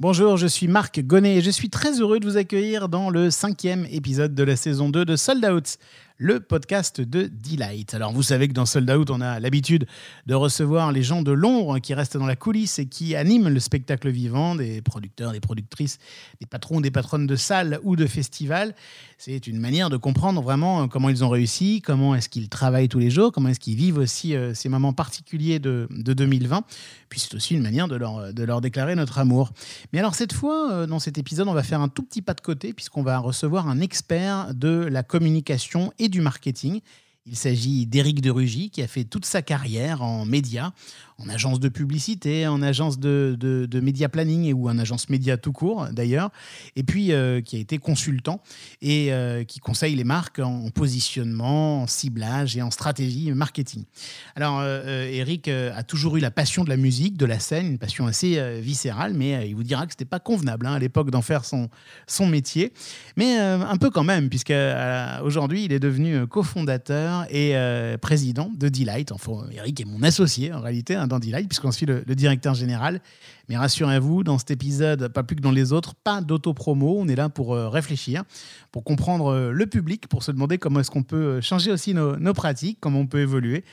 Bonjour, je suis Marc Gonnet et je suis très heureux de vous accueillir dans le cinquième épisode de la saison 2 de Sold Out, le podcast de Delight. Alors vous savez que dans Sold Out, on a l'habitude de recevoir les gens de l'ombre qui restent dans la coulisse et qui animent le spectacle vivant, des producteurs, des productrices, des patrons, des patronnes de salles ou de festivals. C'est une manière de comprendre vraiment euh, comment ils ont réussi, comment est-ce qu'ils travaillent tous les jours, comment est-ce qu'ils vivent aussi euh, ces moments particuliers de, de 2020. Puis c'est aussi une manière de leur, de leur déclarer notre amour. Mais alors cette fois, euh, dans cet épisode, on va faire un tout petit pas de côté puisqu'on va recevoir un expert de la communication et du marketing. Il s'agit d'Éric de Rugy, qui a fait toute sa carrière en médias, en agence de publicité, en agence de, de, de média planning ou en agence média tout court d'ailleurs, et puis euh, qui a été consultant et euh, qui conseille les marques en positionnement, en ciblage et en stratégie marketing. Alors euh, Eric a toujours eu la passion de la musique, de la scène, une passion assez viscérale, mais il vous dira que c'était pas convenable hein, à l'époque d'en faire son, son métier, mais un peu quand même, puisque aujourd'hui il est devenu cofondateur et président de Delight. Enfin, Eric est mon associé en réalité. Hein, dans Delight, puisqu'on suit le, directeur général. Mais rassurez-vous, dans cet épisode, pas plus que dans les autres, pas d'auto-promo. On est là pour euh, réfléchir, pour comprendre euh, le public, pour se demander comment est-ce qu'on peut euh, changer aussi nos, nos pratiques, comment on peut évoluer.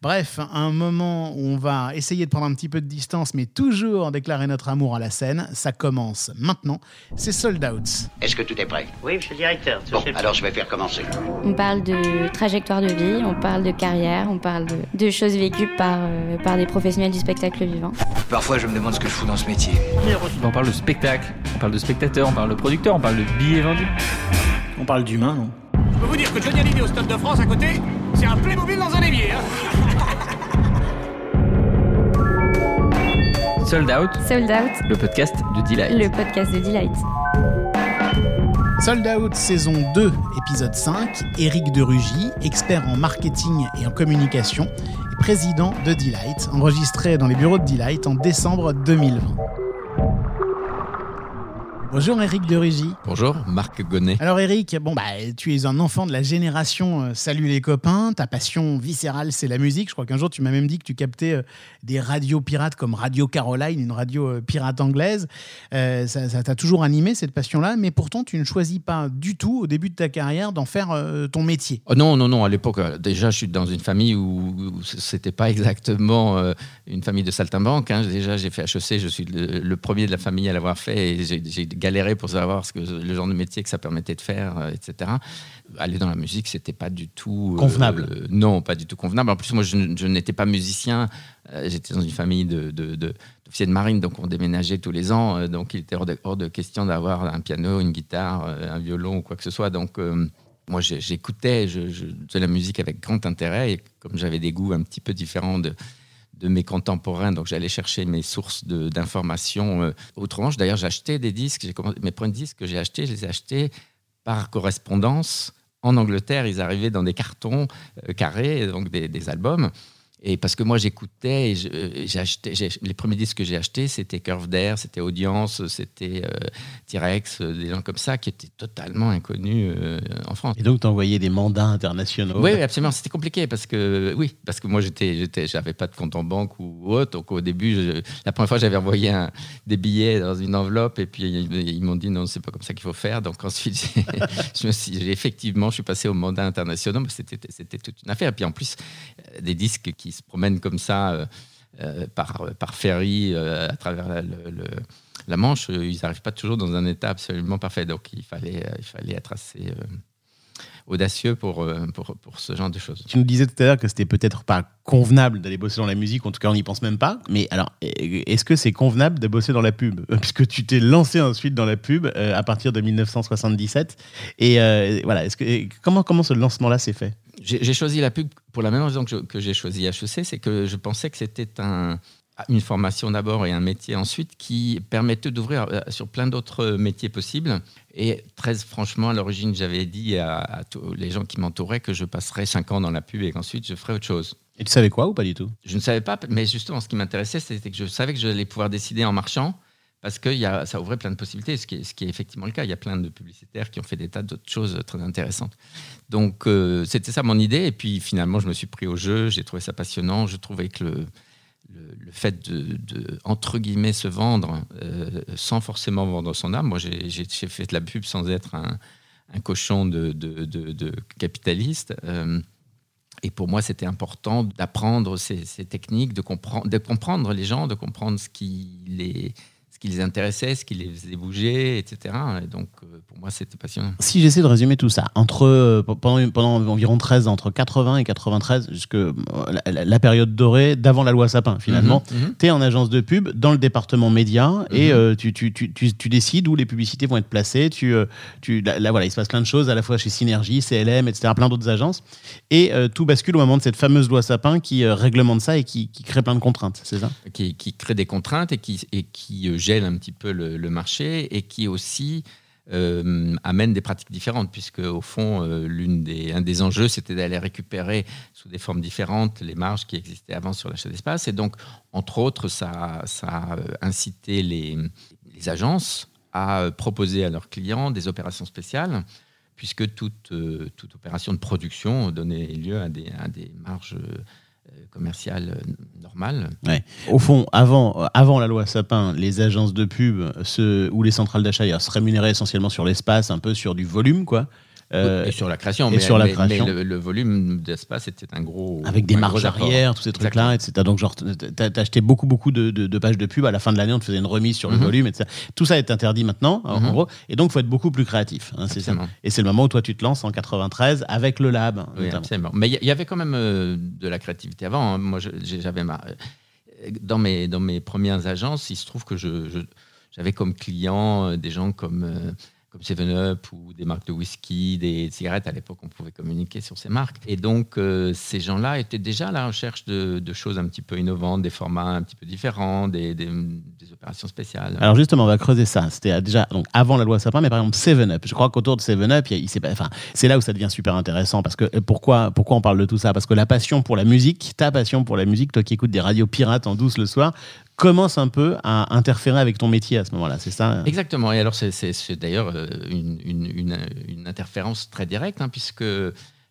Bref, un moment où on va essayer de prendre un petit peu de distance, mais toujours déclarer notre amour à la scène, ça commence maintenant. C'est Sold Out. Est-ce que tout est prêt? Oui, monsieur le directeur. Bon, alors je vais faire commencer. On parle de trajectoire de vie, on parle de carrière, on parle de, de choses vécues par, euh, par des professionnels du spectacle vivant. Parfois, je me demande ce que je fous dans ce métier. On parle de spectacle, on parle de spectateur, on parle de producteur, on parle de billets vendus. On parle d'humain, non? Je peux vous dire que Johnny Hallyday au Stade de France à côté, c'est un Playmobil dans un évier. Hein Sold Out, Sold Out, le podcast de Delight. le podcast de Delight. Sold Out saison 2, épisode 5, Éric de Rugy, expert en marketing et en communication et président de Delight, enregistré dans les bureaux de Delight en décembre 2020. Bonjour Éric de Rugy. Bonjour, Marc Gonnet. Alors Eric, bon bah tu es un enfant de la génération euh, Salut les copains, ta passion viscérale c'est la musique. Je crois qu'un jour tu m'as même dit que tu captais euh, des radios pirates comme Radio Caroline, une radio euh, pirate anglaise. Ça t'a toujours animé cette passion-là, mais pourtant tu ne choisis pas du tout au début de ta carrière d'en faire ton métier. Oh non, non, non, à l'époque, déjà, je suis dans une famille où, où c'était pas exactement une famille de saltimbanques. Hein. Déjà, j'ai fait HEC, je suis le, le premier de la famille à l'avoir fait et j'ai j'ai galéré pour savoir ce que, le genre de métier que ça permettait de faire, euh, etc. Aller dans la musique, c'était pas du tout. euh, Convenable. euh, non, pas du tout convenable. En plus, moi, je, n'étais pas musicien. Euh, J'étais dans une famille de, de, de- d'officiers de marine, donc on déménageait tous les ans. euh, donc il était hors de, hors de question d'avoir un piano, une guitare, euh, un violon ou quoi que ce soit. Donc euh, moi, j'écoutais de la musique avec grand intérêt. Et comme j'avais des goûts un petit peu différents de, de mes contemporains, donc j'allais chercher mes sources d'informations euh, autrement. D'ailleurs, j'achetais des disques. Mes premiers disques que j'ai achetés, je les ai achetés par correspondance. En Angleterre, ils arrivaient dans des cartons euh, carrés, donc des albums. Et parce que moi, j'écoutais, et euh, les premiers disques que j'ai achetés, c'était Curve d'Air, c'était Audience, c'était euh, T-Rex, euh, des gens comme ça qui étaient totalement inconnus euh, en France. Et donc t'envoyais des mandats internationaux. Oui, oui, absolument. C'était compliqué parce que oui, parce que moi j'avais pas de compte en banque ou autre. Donc au début, je- la première fois, j'avais envoyé un- des billets dans une enveloppe et puis ils, ils m'ont dit non, c'est pas comme ça qu'il faut faire. Donc ensuite, j'ai- je me suis, j'ai- effectivement, je suis passé au mandat international, mais c'était, toute une affaire. Et puis en plus, des disques qui se promènent comme ça euh, euh, par ferry euh, à travers la, Manche, ils n'arrivent pas toujours dans un état absolument parfait. Donc il fallait, être assez audacieux pour, ce genre de choses. Tu nous disais tout à l'heure que c'était peut-être pas convenable d'aller bosser dans la musique, en tout cas on n'y pense même pas. Mais alors, est-ce que c'est convenable de bosser dans la pub? Puisque tu t'es lancé ensuite dans la pub à partir de 1977. Et voilà, est-ce que, comment ce lancement-là s'est fait? J'ai choisi la pub pour la même raison que je- j'ai choisi HEC, c'est que je pensais que c'était un, une formation d'abord et un métier ensuite qui permettait d'ouvrir euh, sur plein d'autres métiers possibles. Et très franchement, à l'origine, j'avais dit à, à tous les gens qui m'entouraient que je passerais cinq ans dans la pub et qu'ensuite je ferais autre chose. Et tu savais quoi ou pas du tout? Je ne savais pas, mais justement, ce qui m'intéressait, c'était que je savais que j'allais pouvoir décider en marchant. Parce que y a, ça ouvrait plein de possibilités, ce qui, est, ce qui est effectivement le cas. Il y a plein de publicitaires qui ont fait des tas d'autres choses très intéressantes. Donc, euh, c'était ça mon idée. Et puis, finalement, je me suis pris au jeu. J'ai trouvé ça passionnant. Je trouvais que le, le, fait de, entre guillemets, se vendre euh, sans forcément vendre son âme. Moi, j'ai fait de la pub sans être un, un cochon de, de- de- de capitaliste. euh, et pour moi, c'était important d'apprendre ces, ces techniques, de, comprendre, de comprendre les gens, de comprendre ce qui les, ce qui les intéressait, ce qui les faisait bouger, etc. Et donc, euh, pour moi, c'était passionnant. Si j'essaie de résumer tout ça, entre, euh, pendant, pendant environ 13 ans, entre 80 et 93, jusque euh, la, période dorée d'avant la loi Sapin, finalement, Mhm, mhm. tu es en agence de pub dans le département média et Mhm. euh, tu, tu, tu, tu, tu décides où les publicités vont être placées. Tu, tu, là, là, voilà, il se passe plein de choses, à la fois chez Synergie, CLM, etc., plein d'autres agences. Et euh, tout bascule au moment de cette fameuse loi Sapin qui euh, réglemente ça et qui, qui crée plein de contraintes, c'est ça? Qui, qui crée des contraintes et qui, et qui gèle un petit peu le, marché et qui aussi euh, amène des pratiques différentes, puisque au fond, euh, des, un des enjeux, c'était d'aller récupérer sous des formes différentes les marges qui existaient avant sur l'achat d'espace. Et donc, entre autres, ça, ça a euh, incité les, agences à euh, proposer à leurs clients des opérations spéciales, puisque toute, toute opération de production donnait lieu à des, à des marges euh, commerciales euh, normales. Au fond, avant, euh, avant la loi Sapin, les agences de pub ou les centrales d'achat se rémunéraient essentiellement sur l'espace, un peu sur du volume, quoi. Euh, et sur la création. et mais, sur la mais- création. mais le, le volume d'espace était un gros. avec des marges arrière, tous ces trucs-là, etc. Donc, genre, t'as acheté beaucoup, beaucoup de, de- de pages de pub. À la fin de l'année, on te faisait une remise sur le Mhm. volume, etc. Tout ça est interdit maintenant, en- Mhm. gros. Et donc, il faut être beaucoup plus créatif. hein, ça. Et c'est le moment où toi, tu te lances en 93 avec le lab, Oui, notamment. absolument. Mais il y- avait quand même euh, de la créativité avant. hein. Moi, j'avais ma... euh, dans mes dans mes premières agences, il se trouve que je j'avais comme clients des gens comme euh, comme Seven Up ou des marques de whisky, des cigarettes. À l'époque, on pouvait communiquer sur ces marques. Et donc, euh, ces gens-là étaient déjà à la recherche de, choses un petit peu innovantes, des formats un petit peu différents, des, opérations spéciales. Alors justement, on va creuser ça. C'était déjà donc avant la loi Sapin, mais par exemple Seven Up. Je crois qu'autour de Seven Up, il il enfin, c'est là où ça devient super intéressant parce que euh, pourquoi pourquoi on parle de tout ça? Parce que la passion pour la musique, ta passion pour la musique, toi qui écoutes des radios pirates en douce le soir, commence un peu à interférer avec ton métier à ce moment-là. C'est ça? Exactement. Et alors, c'est- d'ailleurs euh, une, une- interférence très directe, hein, puisque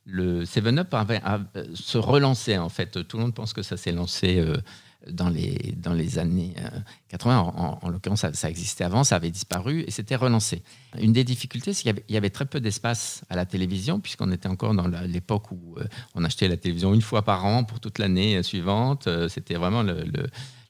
le 7-Up avait- a- euh, se relançait, en fait. Tout le monde pense que ça s'est lancé euh, dans, les, dans les années euh, 80. En, en- en l'occurrence, ça, existait avant, ça avait disparu et c'était relancé. Une des difficultés, c'est qu'il y avait- très peu d'espace à la télévision, puisqu'on était encore dans l'époque où on achetait la télévision une fois par an pour toute l'année suivante. C'était vraiment le-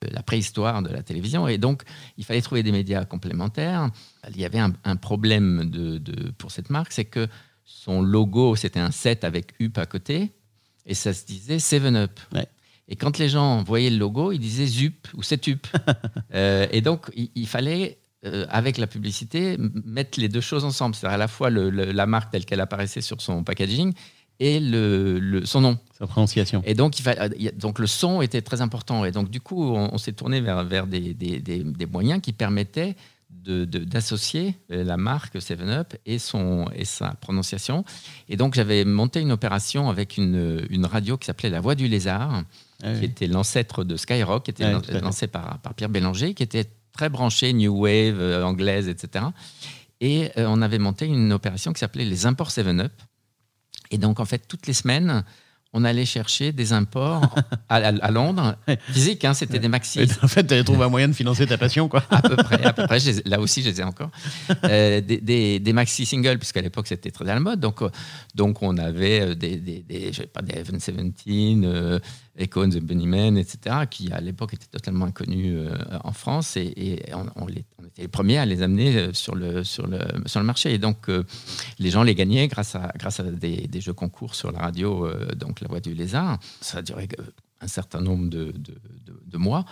la préhistoire de la télévision. Et donc, il fallait trouver des médias complémentaires. Il y avait un, un problème de, de- pour cette marque, c'est que son logo, c'était un 7 avec UP à côté, et ça se disait 7-Up. Ouais. Et quand les gens voyaient le logo, ils disaient ZUP ou 7UP. Euh, et donc, il, il fallait, euh, avec la publicité, mettre les deux choses ensemble. C'est-à-dire à la fois le- le- la marque telle qu'elle apparaissait sur son packaging et le- le- son nom. Sa prononciation. Et donc, il fa- euh, donc le son était très important. Et donc, du coup, on, on s'est tourné vers, vers des, des- des- des moyens qui permettaient de- de- d'associer euh, la marque 7-Up et, son, et sa prononciation. Et donc, j'avais monté une opération avec une, une radio qui s'appelait La Voix du Lézard, Ah oui. qui était l'ancêtre de Skyrock, qui était fait. lancé par, par Pierre Bélanger, qui était très branché New Wave, euh, anglaise, etc. Et euh, on avait monté une opération qui s'appelait les imports 7-Up. Et donc, en fait, toutes les semaines, on allait chercher des imports à, à- à Londres, physiques, hein, c'était des maxi. Et en fait, tu avais trouvé un moyen de financer ta passion, quoi. À peu près, à peu près. Ai- là aussi, je les ai encore. Euh, des, des, des maxi singles, puisqu'à l'époque, c'était très à la mode. Donc, euh, donc on avait euh, des, des, des, je sais pas, des Heaven 17, euh, Echo and the Bunnymen, etc., qui à l'époque étaient totalement inconnus en France. Et, et on, on les- était les premiers à les amener euh, sur le, sur le, sur le marché. Et donc, euh, les gens les gagnaient grâce à, grâce à des, jeux concours sur la radio, euh, donc La Voix du Lézard. Ça a duré un certain nombre de, de, de- mois.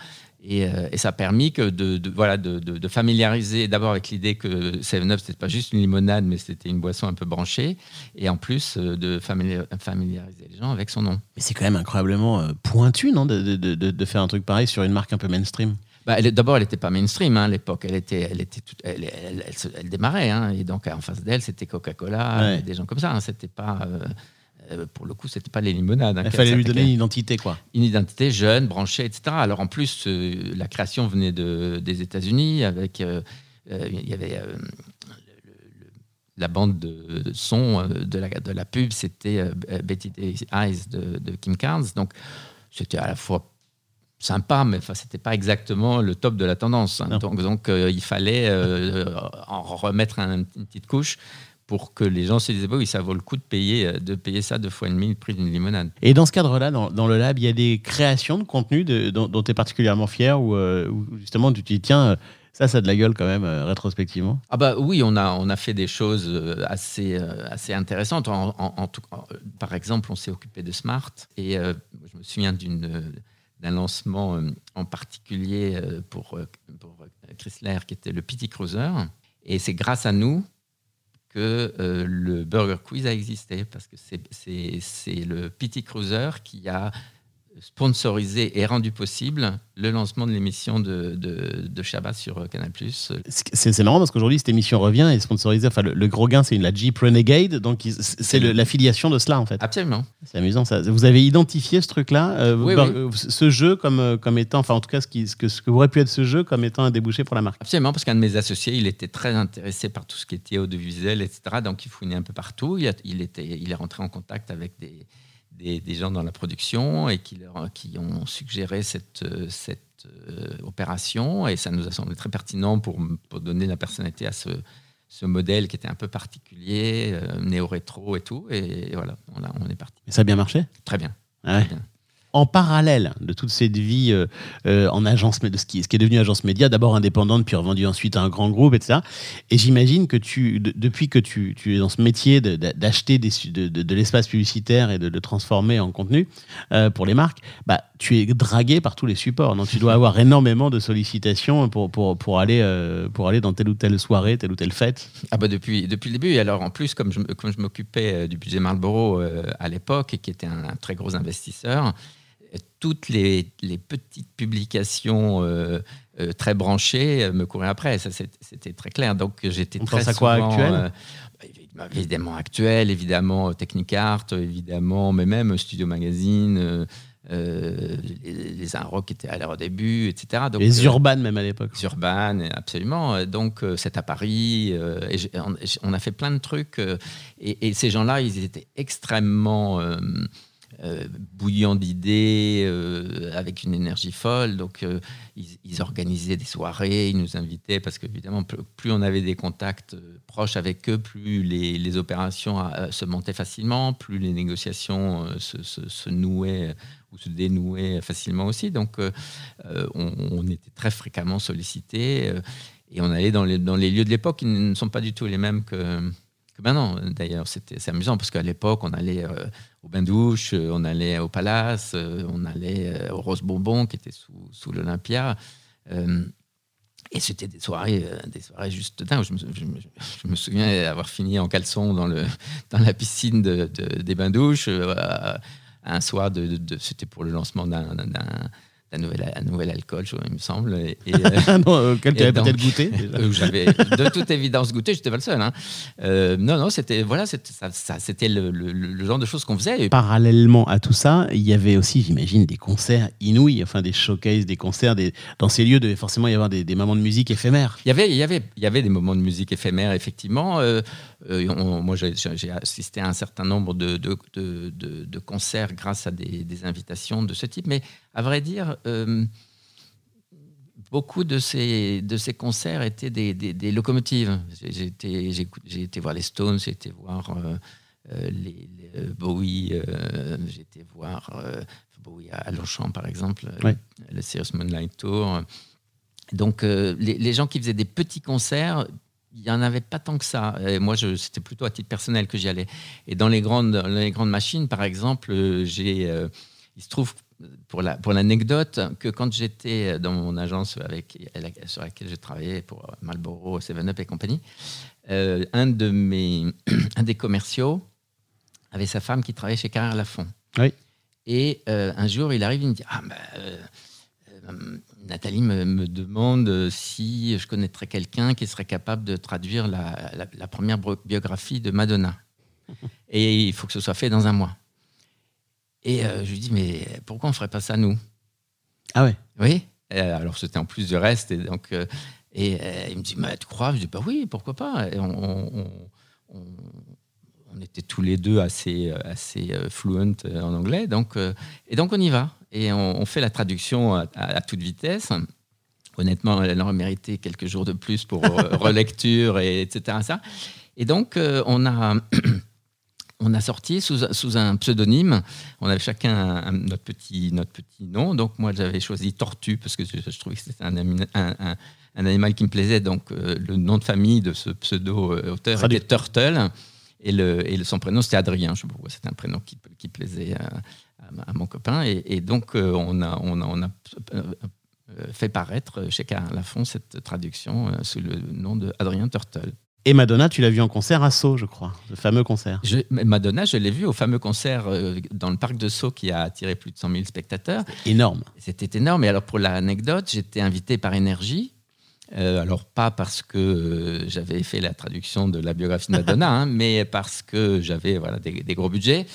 Et, et ça a permis que de, voilà, de, de- familiariser d'abord avec l'idée que 7-Up, c'était pas juste une limonade, mais c'était une boisson un peu branchée. Et en plus, de famili- familiariser les gens avec son nom. Mais c'est quand même incroyablement pointu, non, de faire un truc pareil sur une marque un peu mainstream. Bah, D'abord, elle n'était pas mainstream hein, à l'époque. Elle, était, elle, était toute- elle, elle- elle se- elle démarrait. hein. et donc, en face d'elle, c'était Coca-Cola, Ouais. des gens comme ça. hein. C'était pas. euh, euh, pour le coup, c'était pas les limonades. Il fallait lui donner une identité, quoi. une identité jeune, branchée, etc. Alors en plus, euh, la création venait de, des États-Unis avec, il y avait la bande de, son de la, de la pub, c'était Betty Days Eyes de, de Kim Carnes. Donc c'était à la fois sympa, mais enfin, c'était pas exactement le top de la tendance. hein. Donc, donc euh, il fallait euh, en remettre un- une petite couche pour que les gens se disaient bah oui, ça vaut le coup de payer, euh, de payer ça deux fois et demi le prix d'une limonade. Et dans ce cadre-là, dans, dans le lab, il y a des créations de contenu de- dont, tu es particulièrement fier ou euh, justement tu te dis, tiens, euh, ça, ça a de la gueule quand même, euh, rétrospectivement? Ah bah oui, on a, on a fait des choses euh, assez, euh, assez intéressantes. En, en- en tout- en- par exemple, on s'est occupé de Smart et euh, je me souviens d'une, euh, d'un lancement euh, en particulier euh, pour, euh, Chrysler qui était le Pity Cruiser. Et c'est grâce à nous que le Burger Quiz a existé parce que c'est, le Pity Cruiser qui a sponsorisé et rendu possible le lancement de l'émission de, de, de Shabbat sur Canal+. C'est marrant parce qu'aujourd'hui, cette émission revient et est sponsorisée. Enfin, le, le gros gain, c'est la Jeep Renegade. Donc, c'est l'affiliation de cela, en fait. Absolument. C'est amusant, ça. Vous avez identifié ce truc-là, euh, Oui, oui. euh, ce jeu comme, euh, comme étant, enfin, en tout cas, ce, qui, ce, que, ce que aurait pu être ce jeu comme étant un débouché pour la marque. Absolument, parce qu'un de mes associés, il était très intéressé par tout ce qui était audiovisuel, etc. Donc, il fouinait un peu partout. Il, a- il était, il est rentré en contact avec des, des, des gens dans la production et qui, leur, qui ont suggéré cette, cette euh, opération. Et ça nous a semblé très pertinent pour, pour donner la personnalité à ce, ce modèle qui était un peu particulier, euh, néo-rétro et tout. Et, voilà, on, a- on est parti. Et ça a bien marché? Très bien. Ouais. bien. En parallèle de toute cette vie euh, euh, en agence, de ce qui, est devenu agence média, d'abord indépendante, puis revendu ensuite à un grand groupe, etc. Et j'imagine que tu, de- depuis que tu, es dans ce métier d'acheter de, l'espace publicitaire et de le transformer en contenu euh, pour les marques, bah, tu es dragué par tous les supports. Non? Tu dois avoir énormément de sollicitations pour, pour, aller, pour aller dans telle ou telle soirée, telle ou telle fête. Ah bah depuis, depuis le début. Et alors en plus, comme je, me- comme je m'occupais du budget Marlboro à l'époque, et qui était un, très gros investisseur, toutes les, les petites publications euh, euh, très branchées euh, me couraient après. Ça, c'était très clair. Donc j'étais très pense à quoi, souvent, Actuel euh, évidemment, actuel, évidemment Technicart, évidemment, mais même Studio Magazine. euh, les, les Rock étaient à leur début, etc. Donc, les urbanes même à l'époque. Urban, absolument. Donc, euh, c'est à Paris. euh, et on, a fait plein de trucs. et, et ces gens-là, ils étaient extrêmement euh, bouillants d'idées, euh, avec une énergie folle. Donc, euh, ils, organisaient des soirées, ils nous invitaient, parce qu'évidemment, plus, on avait des contacts proches avec eux, plus les, opérations se montaient facilement, plus les négociations se, nouaient ou se dénouaient facilement aussi. Donc, on, était très fréquemment sollicités euh, et on allait dans les, dans les lieux de l'époque qui ne sont pas du tout les mêmes que, que maintenant. D'ailleurs, c'est amusant parce qu'à l'époque, on allait euh, au bain-douche, euh, on allait au Palace, euh, on allait euh, au Rose Bonbon qui était sous, sous l'Olympia. Et c'était des soirées, des soirées juste dingues. Je me, je me- souviens avoir fini en caleçon dans, le, dans la piscine de, de- des bains-douches. un soir, c'était pour le lancement d'un, d'un- nouvel, un nouvel alcool, je- il me semble. Et, euh, non, auquel tu avais peut-être goûté. déjà. où j'avais de toute évidence goûté, j'étais pas le seul. hein. Euh, non, non, c'était voilà, c'était ça, ça- c'était le, le- le genre de choses qu'on faisait. Parallèlement à tout ça, il y avait aussi, j'imagine, des concerts inouïs, enfin des showcases, des concerts. Des... Dans ces lieux, il devait forcément y avoir des, des moments de musique éphémères. Il y avait, il y avait, il y avait des moments de musique éphémères, effectivement. Euh, on- moi, j'ai assisté à un certain nombre de, de, de- de- de concerts grâce à des, des invitations de ce type. Mais à vrai dire, euh, beaucoup de ces, de ces concerts étaient des, des- des locomotives. J'ai été, voir les Stones, j'ai été voir euh, les, les, Bowie, j'ai été voir Bowie à Longchamp, par exemple, Ouais. le Serious Moonlight Tour. Donc, les, les gens qui faisaient des petits concerts, il n'y en avait pas tant que ça. Et moi, c'était plutôt à titre personnel que j'y allais. Et dans les grandes, dans les grandes machines, par exemple, euh, j'ai, euh, il se trouve, pour, la, pour l'anecdote, que quand j'étais dans mon agence avec, sur laquelle je travaillais pour Marlboro, 7-Up et compagnie, euh, un, de mes, un des commerciaux avait sa femme qui travaillait chez Carrère Lafont. Oui. Et euh, un jour, il arrive, il me dit Ah, ben, Nathalie me, me demande euh, si je connaîtrais quelqu'un qui serait capable de traduire la, la- la première biographie de Madonna. Et il faut que ce soit fait dans un mois. Et euh, je lui dis Mais pourquoi on ne ferait pas ça, nous? Ah ouais? Oui. Euh, alors, c'était en plus du reste. Et, donc, euh, et euh, il me dit Mais tu crois? Je dis Bah oui, pourquoi pas? Et on, on- on- tous les deux assez, euh, assez euh, fluent euh, en anglais. Donc, et donc on y va. Et on, on fait la traduction à, à- à toute vitesse. Honnêtement, elle aurait mérité quelques jours de plus pour relecture, et, etc. Ça. Et donc, on, a, on a sorti sous, sous un pseudonyme. On avait chacun un- un- notre, petit, notre petit nom. Donc, moi, j'avais choisi Tortue parce que je, je trouvais que c'était un, animal qui me plaisait. Donc, euh, le nom de famille de ce pseudo-auteur était Turtle. Et, le, et le- son prénom, c'était Adrien. Je sais pas pourquoi, c'était un prénom qui, qui plaisait à, à- à mon copain. Et, et donc, euh, on a, on a, on a euh, fait paraître chez Carin Lafont cette traduction euh, sous le nom de Adrien Turtle. Et Madonna, tu l'as vu en concert à Sceaux, je crois, le fameux concert. Je, Madonna, je l'ai vu au fameux concert dans le parc de Sceaux qui a attiré plus de 100 000 spectateurs. Énorme. C'était énorme. Et alors, pour l'anecdote, j'étais invité par Énergie. Euh, alors, pas parce que euh, j'avais fait la traduction de la biographie de Madonna, hein, mais parce que j'avais voilà, des, des gros budgets.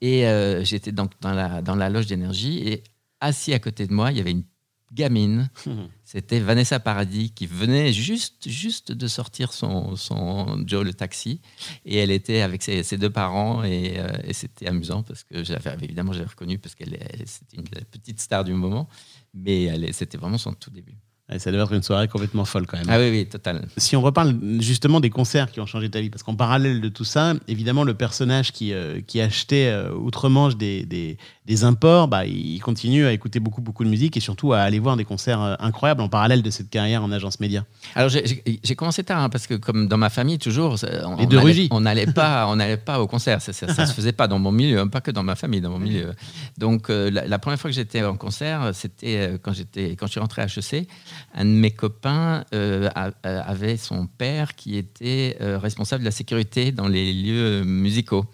Et euh, j'étais donc dans la, dans la loge d'énergie. Et assis à côté de moi, il y avait une gamine. C'était Vanessa Paradis qui venait juste, juste de sortir son, son Joe le taxi. Et elle était avec ses, ses deux parents. Et, et c'était amusant parce que j'avais évidemment, j'avais reconnu parce qu'elle elle- c'était une petite star du moment. Mais c'était vraiment son tout début. Ça devait être une soirée complètement folle quand même. Ah oui, oui, total. Si on reparle justement des concerts qui ont changé ta vie, parce qu'en parallèle de tout ça, évidemment, le personnage qui, euh, qui achetait euh, outre-Manche des, des, des imports, bah, il continue à écouter beaucoup, beaucoup de musique et surtout à aller voir des concerts euh, incroyables en parallèle de cette carrière en agence média. Alors j'ai- commencé tard hein, parce que comme dans ma famille toujours, on Les deux allait- rugis. on n'allait pas, on n'allait pas au concert. Ça, ça, ça se faisait pas dans mon milieu, hein, pas que dans ma famille, dans mon milieu. Donc euh, la, la première fois que j'étais en concert, c'était euh, quand j'étais quand je suis rentré à HEC. Un de mes copains euh, avait son père qui était euh, responsable de la sécurité dans les lieux musicaux.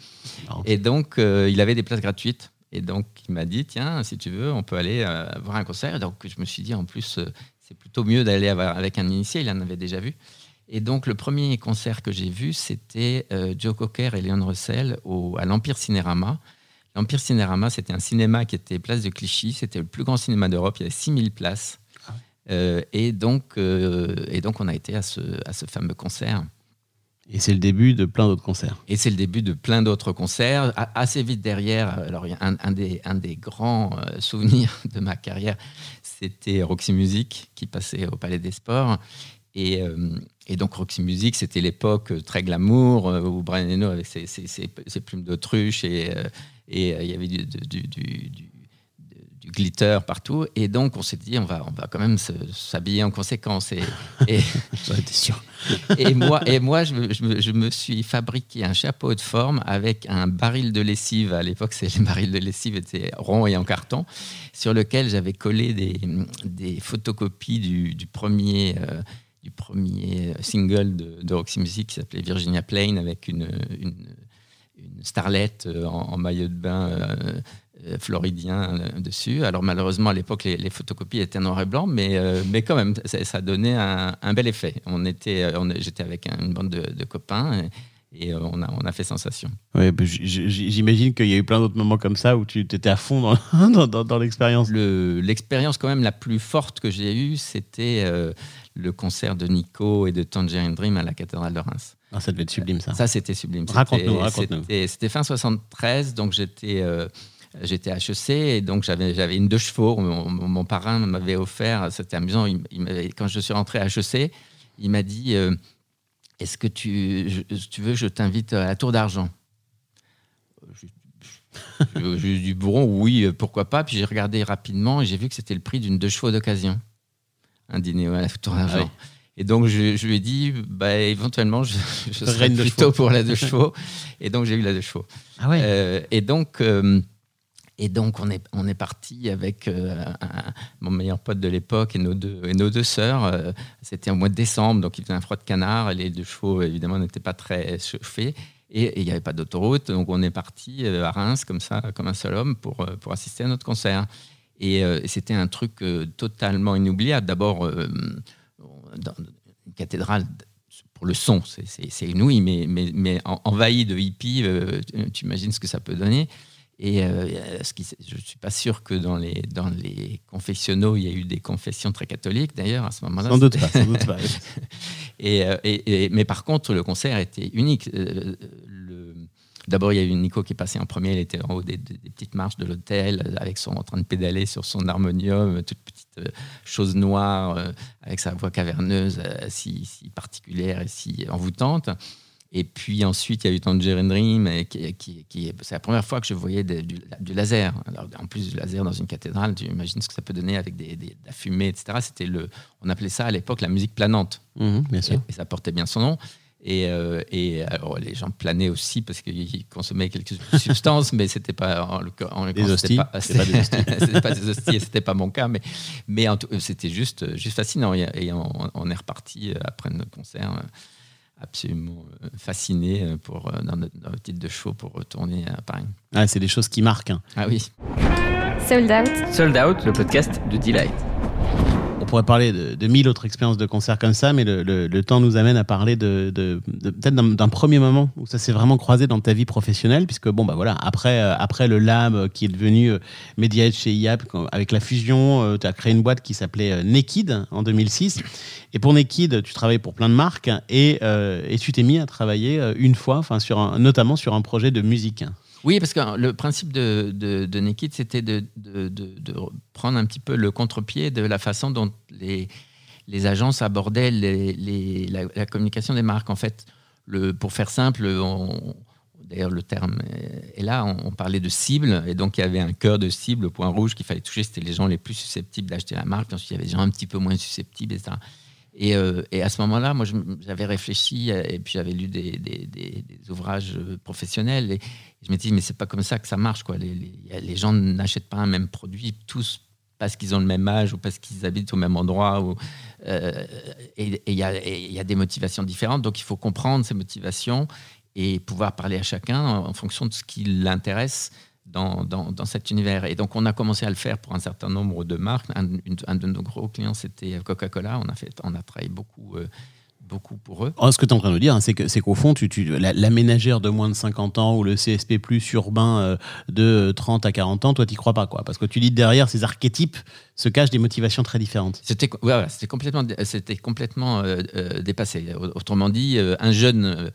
Marrant. Et donc il avait des places gratuites. Et donc il m'a dit tiens si tu veux on peut aller euh, voir un concert. Et donc je me suis dit en plus euh, c'est plutôt mieux d'aller avec un initié, il en avait déjà vu. Et donc, le premier concert que j'ai vu, c'était euh, Joe Cocker et Leon Russell au, à l'Empire Cinérama. L'Empire Cinérama, c'était un cinéma qui était place de Clichy. C'était le plus grand cinéma d'Europe. Il y avait 6000 places. Euh, et, donc, et donc, on a été à ce, à ce fameux concert. Et c'est le début de plein d'autres concerts. Et c'est le début de plein d'autres concerts. Assez vite derrière, alors un, des, grands euh, souvenirs de ma carrière, c'était Roxy Music qui passait au Palais des Sports. Et, euh, donc Roxy Music, c'était l'époque très glamour euh, où Brian Eno avec ses, plumes d'autruche et, il y avait du glitter partout. Et donc on s'est dit, on va, on va quand même s'habiller en conséquence. Et, et, sûr. moi, et moi je, me, je je me suis fabriqué un chapeau de forme avec un baril de lessive. À l'époque, les barils de lessive étaient ronds et en carton, sur lequel j'avais collé des, des photocopies du, du premier, euh, du premier single de, de Roxy Music qui s'appelait Virginia Plain avec une, une, une starlette euh, en, en maillot de bain. euh, floridien euh, dessus. Alors malheureusement à l'époque les, les photocopies étaient noir et blanc, mais, euh, mais quand même ça, ça donnait un, un bel effet. On était, euh, j'étais avec un- une bande de, de copains et, et, euh, on, a, on a fait sensation. Ouais, bah, J'imagine qu'il y a eu plein d'autres moments comme ça où tu étais à fond dans, dans, dans- dans l'expérience. Le- L'expérience quand même la plus forte que j'ai eue, c'était euh, le concert de Nico et de Tangerine Dream à la cathédrale de Reims. Ah, ça devait être sublime, ça. Ça, c'était sublime. Raconte-nous, raconte-nous. C'était c'était fin 73, donc j'étais euh, j'étais à HEC et donc j'avais j'avais une deux chevaux. Mon, parrain m'avait offert, c'était amusant. il- il m'avait- quand je suis rentré à HEC, il m'a dit euh, Est-ce que tu, je- tu veux, je t'invite à la Tour d'Argent J'ai dit bon, oui, pourquoi pas. Puis j'ai regardé rapidement et j'ai vu que c'était le prix d'une deux chevaux d'occasion, un dîner à la Tour d'Argent. Ah oui. Et donc je, je lui ai dit, bah, éventuellement, je, je de plutôt chevaux. pour la deux chevaux. Et donc j'ai eu la deux chevaux. Ah ouais. Euh, et donc, euh, et donc on, est, on est parti avec euh, mon meilleur pote de l'époque et nos deux, et nos deux sœurs. euh, C'était au mois de décembre, donc il faisait un froid de canard. Et les deux chevaux, évidemment, n'étaient pas très chauffés. Et il n'y avait pas d'autoroute. Donc on est parti euh, à Reims, comme ça, comme un seul homme, pour, pour assister à notre concert. Et, c'était un truc totalement inoubliable. D'abord, dans une cathédrale pour le son, c'est- inouï, mais, mais, mais en- envahi de hippies, tu imagines ce que ça peut donner. Et euh, ce qui, je ne suis pas sûr que dans les, dans les confessionnaux, il y a eu des confessions très catholiques, d'ailleurs, à ce moment-là. Sans doute pas, sans doute pas. et, euh, et- et- mais par contre, le concert était unique. Euh, D'abord, il y a eu Nico qui est passé en premier. Il était en haut des, des- des petites marches de l'hôtel, avec son, en train de pédaler sur son harmonium, toute petite euh, chose noire, euh, avec sa voix caverneuse si, si particulière et si envoûtante. Et puis ensuite, il y a eu Tangerine Dream, et qui, qui- qui est- c'est la première fois que je voyais du, du laser. Alors, en plus du laser dans une cathédrale, tu imagines ce que ça peut donner avec des, des- de la fumée, etc. C'était le, on appelait ça à l'époque la musique planante. Mhm, bien sûr. Et, et ça portait bien son nom. Et, euh, et alors, les gens planaient aussi parce qu'ils consommaient quelques substances, mais c'était pas en Des hosties, pas- pas des hosties. c'était pas des hosties, et c'était pas mon cas, mais, c'était juste, juste fascinant. Et, on, on est reparti après notre concert euh, absolument euh, fasciné euh, pour, euh, dans, notre, titre de show pour retourner à Paris. Ah, c'est des choses qui marquent. hein. Ah oui. Sold Out. Sold Out, le podcast de Delight. On pourrait parler de, mille autres expériences de concert comme ça, mais le, temps nous amène à parler de, peut-être d'un premier moment où ça s'est vraiment croisé dans ta vie professionnelle, puisque bon bah voilà, après euh, après le lab euh, qui est devenu euh, Media Edge chez IAP, avec la fusion, tu as créé une boîte qui s'appelait euh, Naked en 2006. Et pour Naked, tu travaillais pour plein de marques et, euh, tu t'es mis à travailler euh, une fois, sur notamment sur un projet de musique. Oui, parce que le principe de, de, de Naked, c'était de, prendre un petit peu le contre-pied de la façon dont les, les agences abordaient les, les- la, communication des marques. En fait, pour faire simple, d'ailleurs le terme est là, on, on parlait de cible, et donc il y avait un cœur de cible, le point rouge qu'il fallait toucher, c'était les gens les plus susceptibles d'acheter la marque, ensuite il y avait des gens un petit peu moins susceptibles, etc. Et, euh, et à ce moment-là, moi, j'avais réfléchi euh, et puis j'avais lu des, ouvrages euh, professionnels et je me dis, mais c'est pas comme ça que ça marche. Quoi. Les, gens n'achètent pas un même produit tous parce qu'ils ont le même âge ou parce qu'ils habitent au même endroit. Ou, et il y, a- des motivations différentes. Donc, il faut comprendre ces motivations et pouvoir parler à chacun en fonction de ce qui l'intéresse dans, dans, dans cet univers. Et donc, on a commencé à le faire pour un certain nombre de marques. Un, une- un de nos gros clients, c'était Coca-Cola. On a, fait, on a travaillé beaucoup, euh, beaucoup pour eux. Oh, ce que tu es en train de dire, hein, c'est que- c'est qu'au fond, tu, tu, la, la ménagère de moins de 50 ans ou le CSP plus urbain euh, de 30 à 40 ans, toi, tu crois pas, quoi. Parce que tu dis derrière ces archétypes se cachent des motivations très différentes. C'était ouais, c'était complètement, c'était complètement euh, euh, dépassé. Autrement dit, un jeune,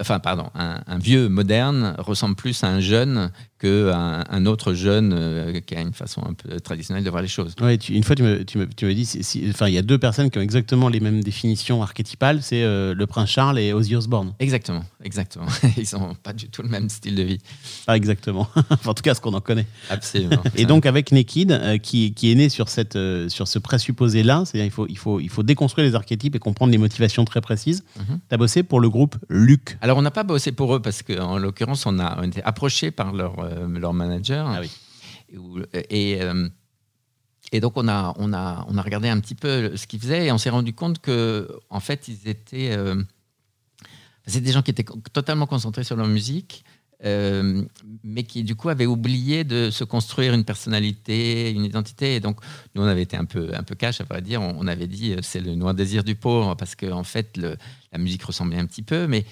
enfin pardon, un, un vieux moderne ressemble plus à un jeune que un, autre jeune euh, qui a une façon un peu traditionnelle de voir les choses. Ouais, tu- une fois, tu me, tu me, tu me dis, si- il y a deux personnes qui ont exactement les mêmes définitions archétypales, c'est euh, le prince Charles et Ozzy Osbourne. Exactement, exactement. Ils n'ont pas du tout le même style de vie. Pas exactement. En tout cas, ce qu'on en connaît. Absolument. Et donc avec Naked, euh, qui, qui est né sur, cette, sur ce présupposé-là, c'est-à-dire il faut, il, faut, il faut déconstruire les archétypes et comprendre les motivations très précises. Mhm. Tu as bossé pour le groupe Luc. Alors, on n'a pas bossé pour eux parce qu'en l'occurrence, on a on a été approché par leur, leur manager. Ah oui. Et, où- et, euh, et donc, on a, on, a, on a regardé un petit peu ce qu'ils faisaient et on s'est rendu compte que, en fait, ils étaient. euh, c'est des gens qui étaient totalement concentrés sur leur musique. euh, mais qui du coup avaient oublié de se construire une personnalité, une identité. Et donc, nous, on avait été un peu, un peu cash, à vrai dire. On, on avait dit, euh, c'est le noir désir du pauvre, parce qu'en en fait, le- la musique ressemblait un petit peu, mais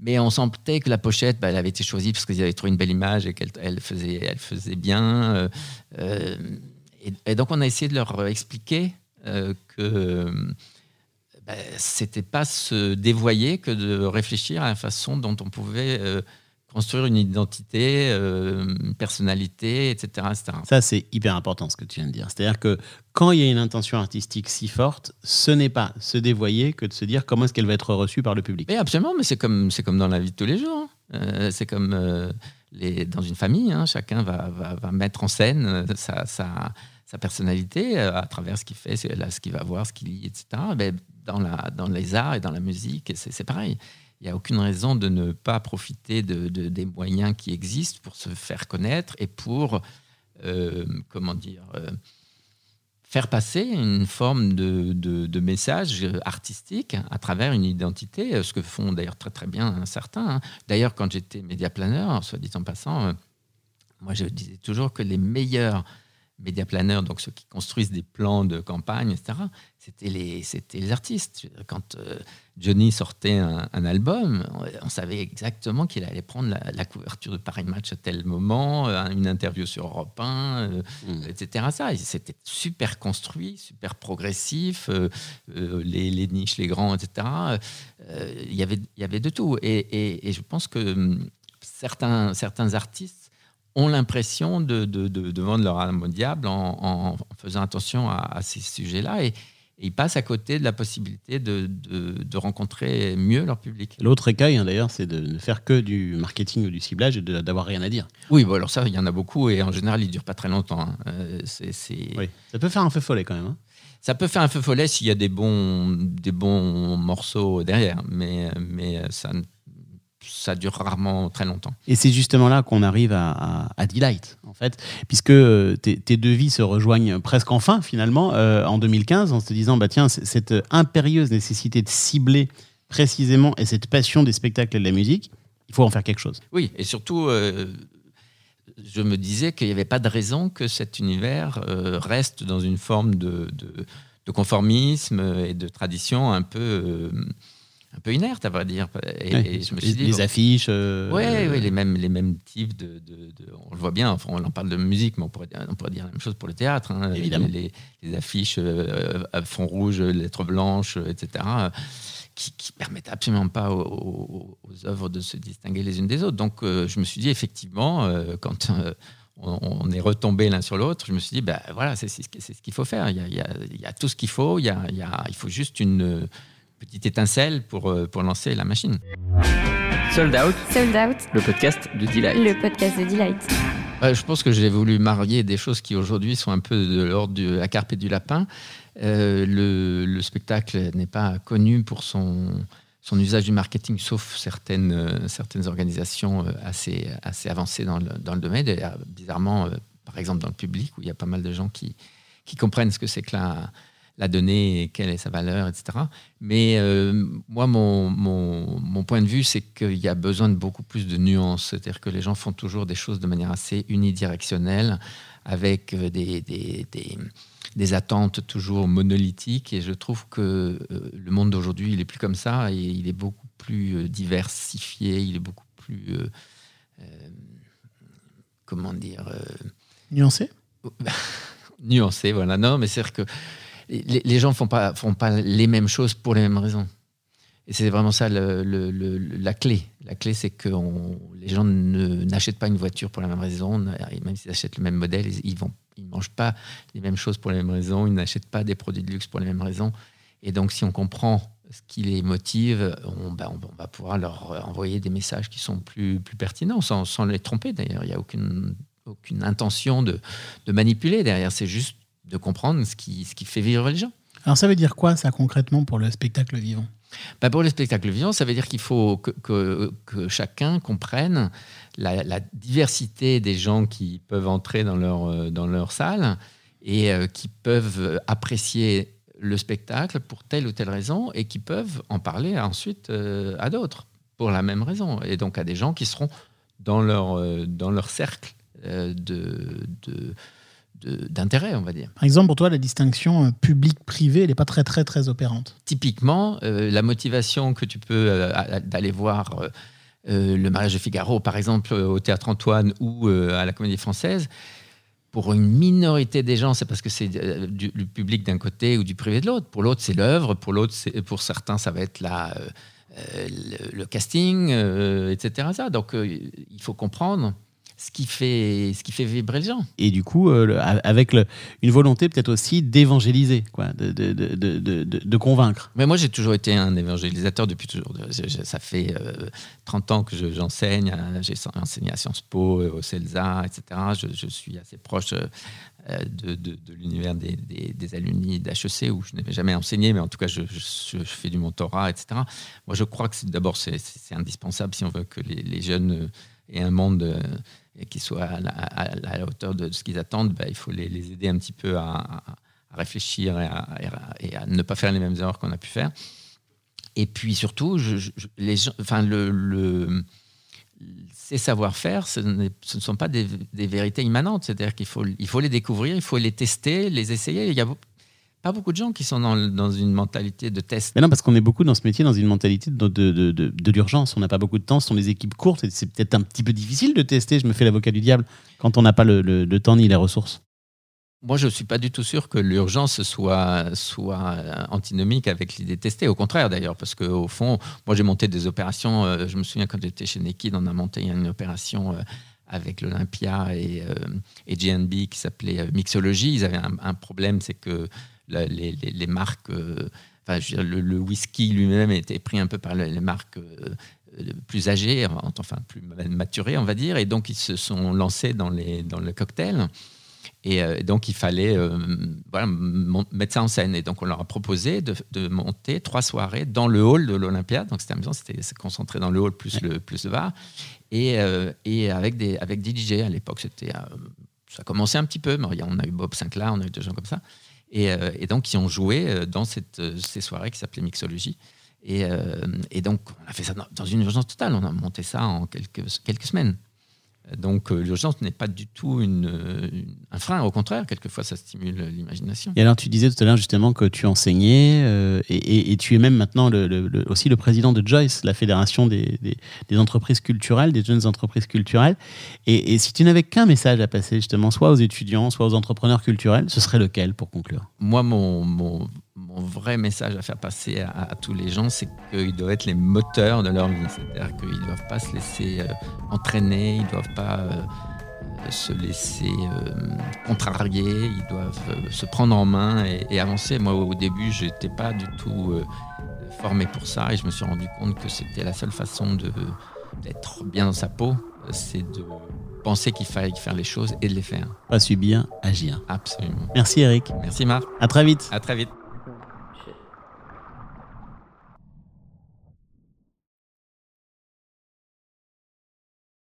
mais on sentait que la pochette, bah, avait été choisie parce qu'ils avaient trouvé une belle image et qu'elle elle faisait, bien. euh, euh, et, donc, on a essayé de leur expliquer euh, que bah, c'était pas se dévoyer que de réfléchir à la façon dont on pouvait construire une identité, euh, une personnalité, etc. etc. Ça, c'est hyper important ce que tu viens de dire. C'est-à-dire que quand il y a une intention artistique si forte, ce n'est pas se dévoyer que de se dire comment est-ce qu'elle va être reçue par le public. Mais absolument, mais c'est comme, c'est comme dans la vie de tous les jours. hein. Euh, c'est comme euh, les, dans une famille, hein. chacun va, va, va mettre en scène sa, sa, sa personnalité à travers ce qu'il fait, ce qu'il va voir, ce qu'il lit, etc. Mais dans, la, dans les arts et dans la musique, c'est, c'est pareil. Il n'y a aucune raison de ne pas profiter de, de- des moyens qui existent pour se faire connaître et pour, euh, comment dire, euh, faire passer une forme de, de- message artistique à travers une identité, euh, ce que font d'ailleurs très très bien certains. hein. D'ailleurs, quand j'étais médiaplaneur, soit dit en passant, moi je disais toujours que les meilleurs médiaplaneurs, donc ceux qui construisent des plans de campagne, etc., c'était les, les artistes. Quand euh, Johnny sortait un, un album, on, on savait exactement qu'il allait prendre la, la couverture de Paris Match à tel moment, euh, une interview sur Europe 1, euh, Mm. etc. Ça, c'était super construit, super progressif, les, les niches, les grands, etc. Il y avait- y avait de tout. Et, et- et je pense que hum, certains, certains artistes ont l'impression de, de, de- de vendre leur âme au diable en, faisant attention à, à ces sujets-là. Et, et ils passent à côté de la possibilité de, rencontrer mieux leur public. L'autre écueil, hein, d'ailleurs, c'est de ne faire que du marketing ou du ciblage et d'avoir rien à dire. Oui, bon, alors ça, il y en a beaucoup et en général, ils ne durent pas très longtemps. hein. Euh, Oui. Ça peut faire un feu follet quand même. hein. Ça peut faire un feu follet s'il y a des bons, des bons morceaux derrière, mais, mais ça, ne- ça dure rarement très longtemps. Et c'est justement là qu'on arrive à, à- à Delight, en fait, puisque euh, tes, tes deux vies se rejoignent presque enfin, finalement, euh, en 2015, en se disant, bah tiens, cette impérieuse nécessité de cibler précisément et cette passion des spectacles et de la musique, il faut en faire quelque chose. Oui, et surtout, euh, je me disais qu'il n'y avait pas de raison que cet univers euh, reste dans une forme de, de- de conformisme et de tradition un peu, un peu inerte, à vrai dire. Et, Ouais. et je me les, suis dit, les bon, affiches. euh, Oui, euh, les mêmes, les mêmes types de, de- de- On le voit bien, enfin, on en parle de musique, mais on pourrait, on pourrait dire la même chose pour le théâtre. hein. Évidemment. Les, les affiches euh, à fond rouge, lettres blanches, euh, etc., euh, qui, qui permettent absolument pas aux, aux- aux œuvres de se distinguer les unes des autres. Donc, euh, je me suis dit, effectivement, euh, quand euh, on, est retombé l'un sur l'autre, je me suis dit, ben voilà, c'est ce qu'il faut faire. Il y a, il y a- tout ce qu'il faut, il, y a, il faut juste une euh, petite étincelle pour, euh, pour lancer la machine. Sold Out, Sold Out, le podcast de Delight. le podcast de Delight. Euh, je pense que j'ai voulu marier des choses qui aujourd'hui sont un peu de l'ordre de la carpe et du lapin. Euh, le, le spectacle n'est pas connu pour son, son usage du marketing, sauf certaines, euh, certaines organisations assez, assez avancées dans le, dans le domaine. Et, bizarrement, par exemple dans le public, où il y a pas mal de gens qui, qui comprennent ce que c'est que la, la donnée et quelle est sa valeur, etc. Mais euh, moi, mon, mon, mon point de vue, c'est qu'il y a besoin de beaucoup plus de nuances. C'est-à-dire que les gens font toujours des choses de manière assez unidirectionnelle, avec euh, des, des, des, des attentes toujours monolithiques. Et je trouve que euh, le monde d'aujourd'hui, il est plus comme ça, et il est beaucoup plus diversifié, il est beaucoup plus... euh, comment dire Nuancé? Nuancé, voilà. Non, mais c'est-à-dire que les, gens font pas font pas les mêmes choses pour les mêmes raisons. Et c'est vraiment ça la clé. La clé, c'est que les gens ne- n'achètent pas une voiture pour la même raison. Même s'ils achètent le même modèle, ils, ils mangent pas les mêmes choses pour les mêmes raisons. Ils n'achètent pas des produits de luxe pour les mêmes raisons. Et donc, si on comprend ce qui les motive, on, on va pouvoir leur envoyer des messages qui sont plus, pertinents, sans, les tromper d'ailleurs. Il n'y a aucune, aucune intention de, de manipuler derrière. C'est juste de comprendre ce qui, ce qui fait vivre les gens. Alors ça veut dire quoi ça concrètement pour le spectacle vivant? Bah, pour le spectacle vivant, ça veut dire qu'il faut que, que- que chacun comprenne la, la diversité des gens qui peuvent entrer dans leur, euh, dans leur salle et euh, qui peuvent apprécier le spectacle pour telle ou telle raison et qui peuvent en parler ensuite euh, à d'autres pour la même raison. Et donc à des gens qui seront dans leur, dans leur cercle de- de- d'intérêt, on va dire. Par exemple, pour toi, la distinction euh, public-privé, elle n'est pas très très très opérante. typiquement, euh, la motivation que tu peux euh, d'aller voir euh, le mariage de Figaro, par exemple, au Théâtre Antoine ou à la Comédie Française, pour une minorité des gens, c'est parce que c'est du, du public d'un côté ou du privé de l'autre. Pour l'autre, c'est l'œuvre. Pour l'autre, pour certains, ça va être la, le, le casting, etc. Donc, il faut comprendre ce qui fait, ce qui fait vibrer les gens. Et du coup, euh, le- avec le- une volonté peut-être aussi d'évangéliser, quoi, de, de, de, de, de- de convaincre. Mais moi, j'ai toujours été un évangélisateur depuis toujours. Je- je- ça fait euh, 30 ans que je- j'enseigne. euh, J'ai enseigné à Sciences Po, euh, au CELSA, etc. Je, je suis assez proche euh, euh, de, de- de l'univers des, des, des alumni d'HEC, où je n'avais jamais enseigné, mais en tout cas, je, je- je fais du mentorat, etc. Moi, je crois que c'est- d'abord, c'est c'est indispensable si on veut que les, les jeunes aient un monde et qui soit à la, hauteur de ce qu'ils attendent. bah, il faut les, aider un petit peu à, réfléchir et à, et et ne pas faire les mêmes erreurs qu'on a pu faire. Et puis surtout, les enfin, le, ces savoir-faire, ce, ne sont pas des, vérités immanentes. C'est-à-dire qu'il faut, il faut les découvrir, il faut les tester, les essayer. Pas beaucoup de gens qui sont dans, dans une mentalité de test. Mais non, parce qu'on est beaucoup dans ce métier dans une mentalité de, de, de, de- de l'urgence. On n'a pas beaucoup de temps, ce sont des équipes courtes et c'est peut-être un petit peu difficile de tester. Je me fais l'avocat du diable quand on n'a pas le, le- le temps ni les ressources. Moi, je ne suis pas du tout sûr que l'urgence soit, soit euh, antinomique avec l'idée testée. Au contraire, d'ailleurs, parce qu'au fond, moi, j'ai monté des opérations. euh, je me souviens quand j'étais chez Nekid, on a monté une opération euh, avec l'Olympia et, euh, et GNB qui s'appelait Mixology. Ils avaient un, un problème, c'est que la- les, les- les marques. euh, enfin, je veux dire, le, le whisky lui-même était pris un peu par les marques. euh, plus âgées, enfin plus maturées, on va dire, et donc ils se sont lancés dans, les, dans le cocktail. Et euh, donc, il fallait euh, voilà, mettre ça en scène. Et donc, on leur a proposé de, de monter trois soirées dans le hall de l'Olympia. Donc, c'était amusant, c'était concentré dans le hall plus le, plus le bar. Et, euh, et avec, des, avec des DJ. À l'époque, c'était, ça commençait un petit peu. Mais on a eu Bob Sinclair, on a eu des gens comme ça. Et, euh, et donc, ils ont joué euh, dans cette, euh, ces soirées qui s'appelaient Mixology. Et, et donc, on a fait ça dans, dans une urgence totale. On a monté ça en quelques, quelques semaines. Donc, euh, l'urgence n'est pas du tout une, euh, une- un frein. Au contraire, quelquefois, ça stimule l'imagination. Et alors, tu disais tout à l'heure justement que tu enseignais euh, et, et- et tu es même maintenant le- le- le- aussi le président de Joyce, la fédération des, des- des entreprises culturelles, des jeunes entreprises culturelles. Et, et si tu n'avais qu'un message à passer justement, soit aux étudiants, soit aux entrepreneurs culturels, ce serait lequel pour conclure? Moi, mon, mon, mon vrai message à faire passer à, à tous les gens, c'est qu'ils doivent être les moteurs de leur vie. C'est-à-dire qu'ils ne doivent pas se laisser euh, entraîner, ils ne doivent pas euh, euh, se laisser euh, contrarier, ils doivent se prendre en main et, et avancer. Moi, au début, je n'étais pas du tout formé pour ça et je me suis rendu compte que c'était la seule façon d'être bien dans sa peau, c'est de penser qu'il fallait faire les choses et de les faire. Pas subir, agir. Absolument. Merci Eric. Merci Marc. À très vite. À très vite.